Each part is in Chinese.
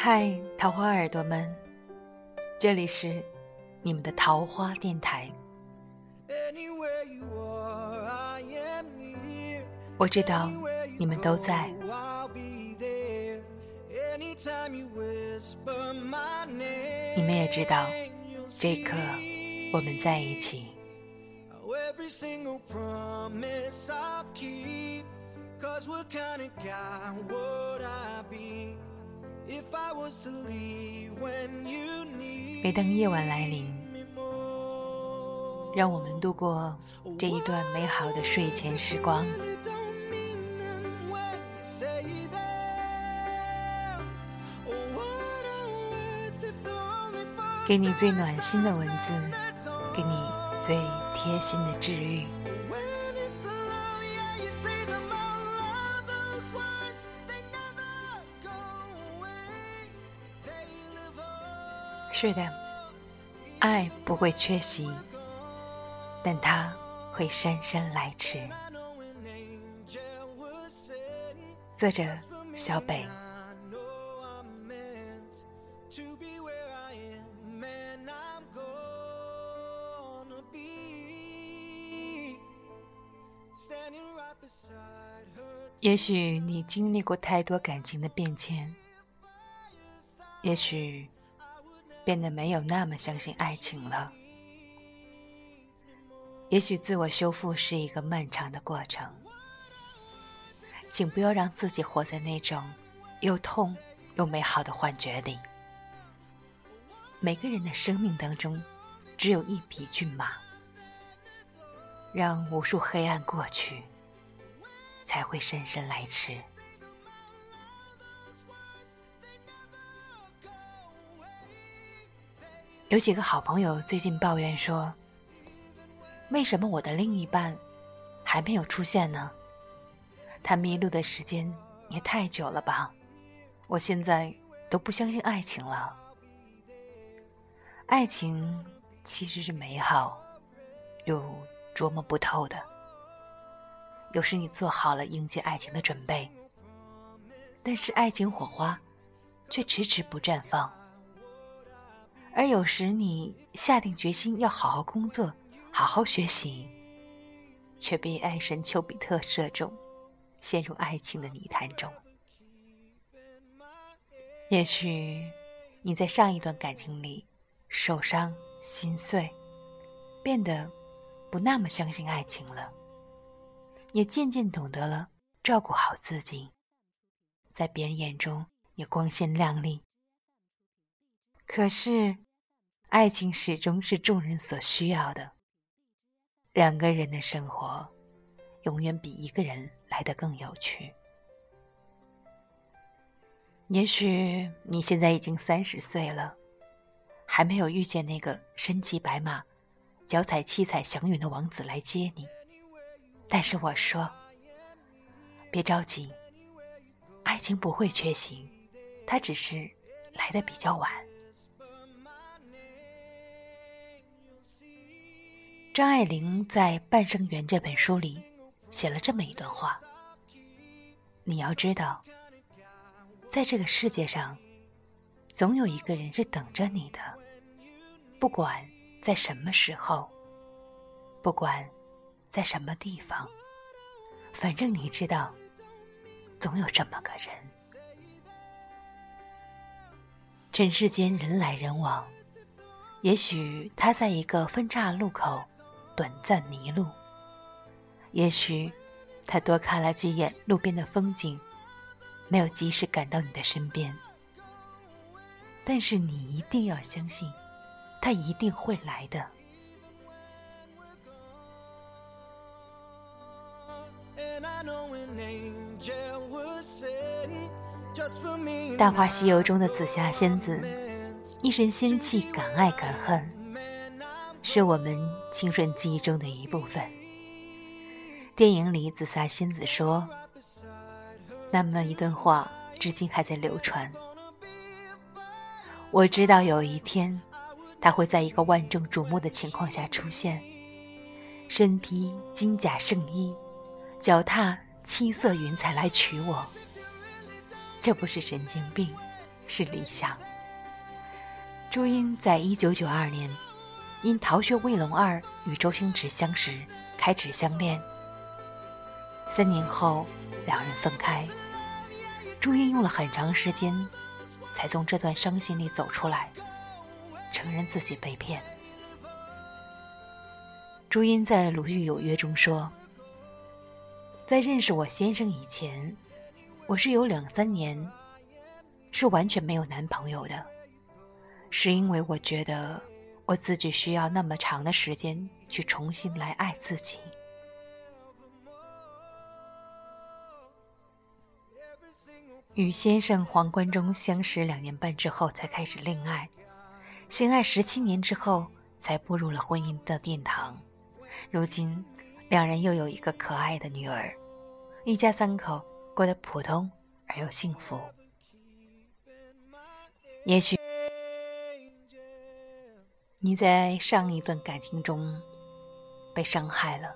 嗨，桃花耳朵们，这里是你们的桃花电台。我知道你们都在，你们也知道，这一刻我们在一起。每当夜晚来临，让我们度过这一段美好的睡前时光。给你最暖心的文字，给你最贴心的治愈。是的，爱不会缺席，但它会姗姗来迟。作者：小北。也许你经历过太多感情的变迁，也许。变得没有那么相信爱情了。也许自我修复是一个漫长的过程，请不要让自己活在那种又痛又美好的幻觉里。每个人的生命当中，只有一匹骏马，让无数黑暗过去，才会姗姗来迟。有几个好朋友最近抱怨说：“为什么我的另一半还没有出现呢？他迷路的时间也太久了吧！我现在都不相信爱情了。爱情其实是美好又琢磨不透的。有时你做好了迎接爱情的准备，但是爱情火花却迟迟不绽放。”而有时你下定决心要好好工作、好好学习，却被爱神丘比特射中，陷入爱情的泥潭中。也许你在上一段感情里受伤、心碎，变得不那么相信爱情了，也渐渐懂得了照顾好自己，在别人眼中也光鲜亮丽。可是。爱情始终是众人所需要的。两个人的生活，永远比一个人来得更有趣。也许你现在已经三十岁了，还没有遇见那个身骑白马、脚踩七彩祥云的王子来接你。但是我说，别着急，爱情不会缺席，它只是来的比较晚。张爱玲在《半生缘》这本书里写了这么一段话：“你要知道，在这个世界上，总有一个人是等着你的，不管在什么时候，不管在什么地方，反正你知道，总有这么个人。尘世间人来人往，也许他在一个分岔路口。”短暂迷路，也许他多看了几眼路边的风景，没有及时赶到你的身边。但是你一定要相信，他一定会来的。《大话西游》中的紫霞仙子，一身仙气，敢爱敢恨。是我们青春记忆中的一部分。电影里，紫霞仙子说：“那么一段话，至今还在流传。我知道有一天，他会在一个万众瞩目的情况下出现，身披金甲圣衣，脚踏七色云彩来娶我。这不是神经病，是理想。朱茵在一九九二年因《逃学威龙二》与周星驰相识，开始相恋。三年后，两人分开。朱茵用了很长时间，才从这段伤心里走出来，承认自己被骗。朱茵在《鲁豫有约》中说：“在认识我先生以前，我是有两三年是完全没有男朋友的，是因为我觉得我自己需要那么长的时间去重新来爱自己。”与先生黄贯中相识两年半之后才开始恋爱，相爱十七年之后才步入了婚姻的殿堂。如今，两人又有一个可爱的女儿，一家三口过得普通而又幸福。也许你在上一段感情中被伤害了，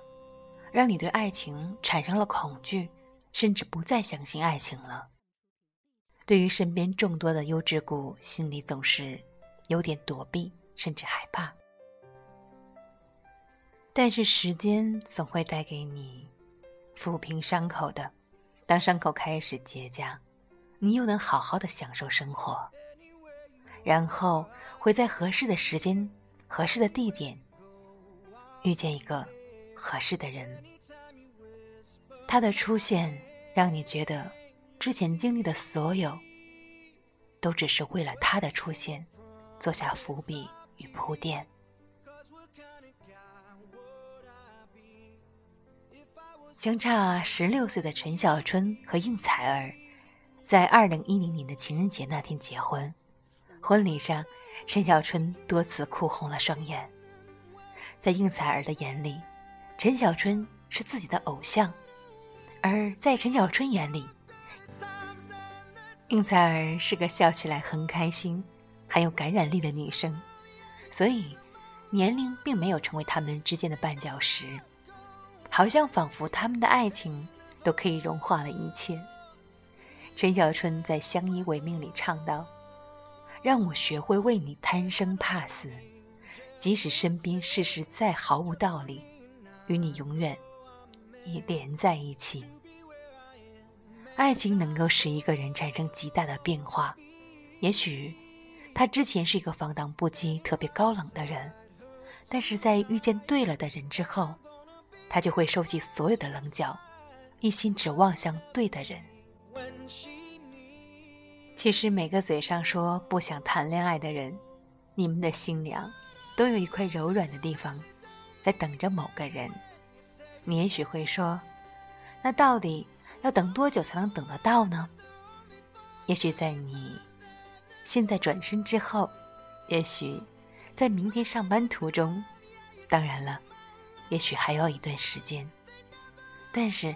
让你对爱情产生了恐惧，甚至不再相信爱情了。对于身边众多的优质股，心里总是有点躲避，甚至害怕。但是时间总会带给你抚平伤口的。当伤口开始结痂，你又能好好的享受生活，然后会在合适的时间、合适的地点遇见一个合适的人。他的出现让你觉得。之前经历的所有，都只是为了他的出现做下伏笔与铺垫。相差十六岁的陈小春和应采儿，在二零一零年的情人节那天结婚。婚礼上，陈小春多次哭红了双眼。在应采儿的眼里，陈小春是自己的偶像，而在陈小春眼里，应采儿是个笑起来很开心、很有感染力的女生，所以年龄并没有成为他们之间的绊脚石，好像仿佛他们的爱情都可以融化了一切。陈小春在《相依为命》里唱道：“让我学会为你贪生怕死，即使身边事实再毫无道理，与你永远也连在一起。”爱情能够使一个人产生极大的变化，也许他之前是一个放荡不羁、特别高冷的人，但是在遇见对了的人之后，他就会收起所有的棱角，一心只望向对的人。其实每个嘴上说不想谈恋爱的人，你们的心凉，都有一块柔软的地方，在等着某个人。你也许会说，那到底？要等多久才能等得到呢？也许在你现在转身之后，也许在明天上班途中，当然了，也许还要一段时间。但是，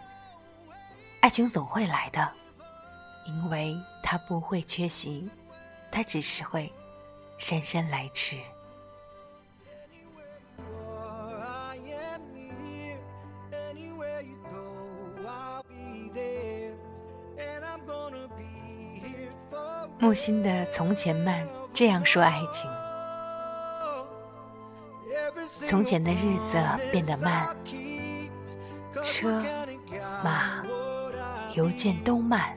爱情总会来的，因为他不会缺席，他只是会姗姗来迟。木心的《从前慢》这样说爱情：从前的日子变得慢，车马邮件都慢，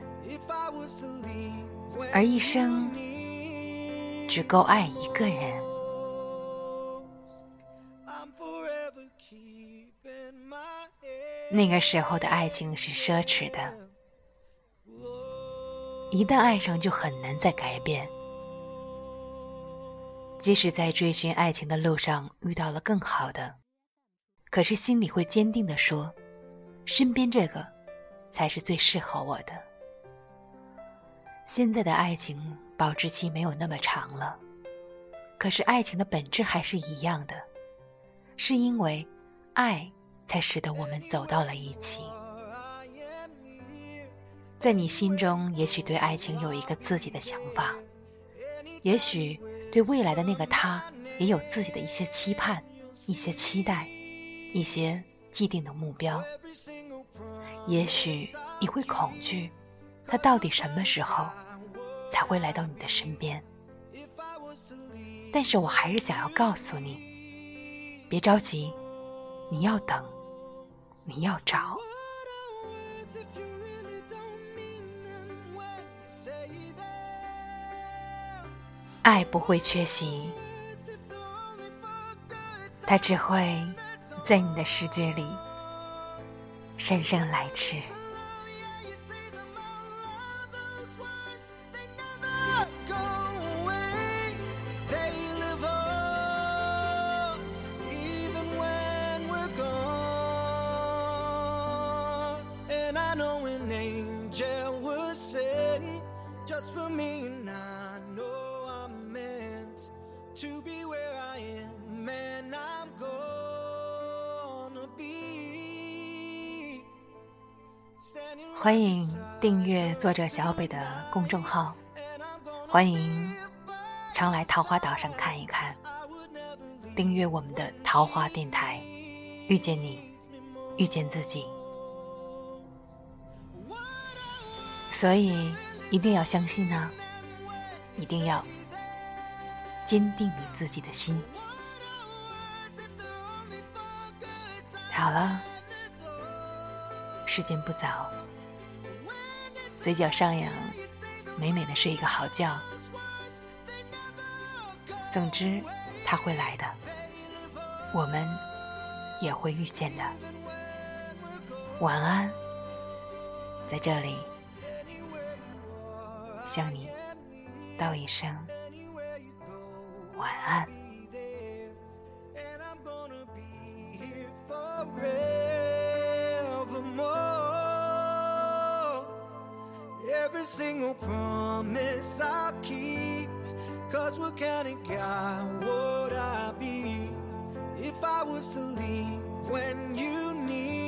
而一生只够爱一个人。那个时候的爱情是奢侈的。一旦爱上，就很难再改变。即使在追寻爱情的路上遇到了更好的，可是心里会坚定的说：“身边这个，才是最适合我的。”现在的爱情保质期没有那么长了，可是爱情的本质还是一样的，是因为爱才使得我们走到了一起。在你心中，也许对爱情有一个自己的想法，也许对未来的那个他也有自己的一些期盼、一些期待、一些既定的目标。也许你会恐惧，他到底什么时候才会来到你的身边。但是我还是想要告诉你，别着急，你要等，你要找。爱不会缺席，它只会在你的世界里姗姗来迟。欢迎订阅作者小北的公众号，欢迎常来桃花岛上看一看，订阅我们的桃花电台，遇见你，遇见自己。所以一定要相信呢，一定要坚定你自己的心。好了，时间不早，嘴角上扬，美美的睡一个好觉。总之，他会来的，我们也会遇见的。晚安，在这里。向你道一声晚安。Every single promise I keep. Cause what kind of guy would I be if I was to leave when you need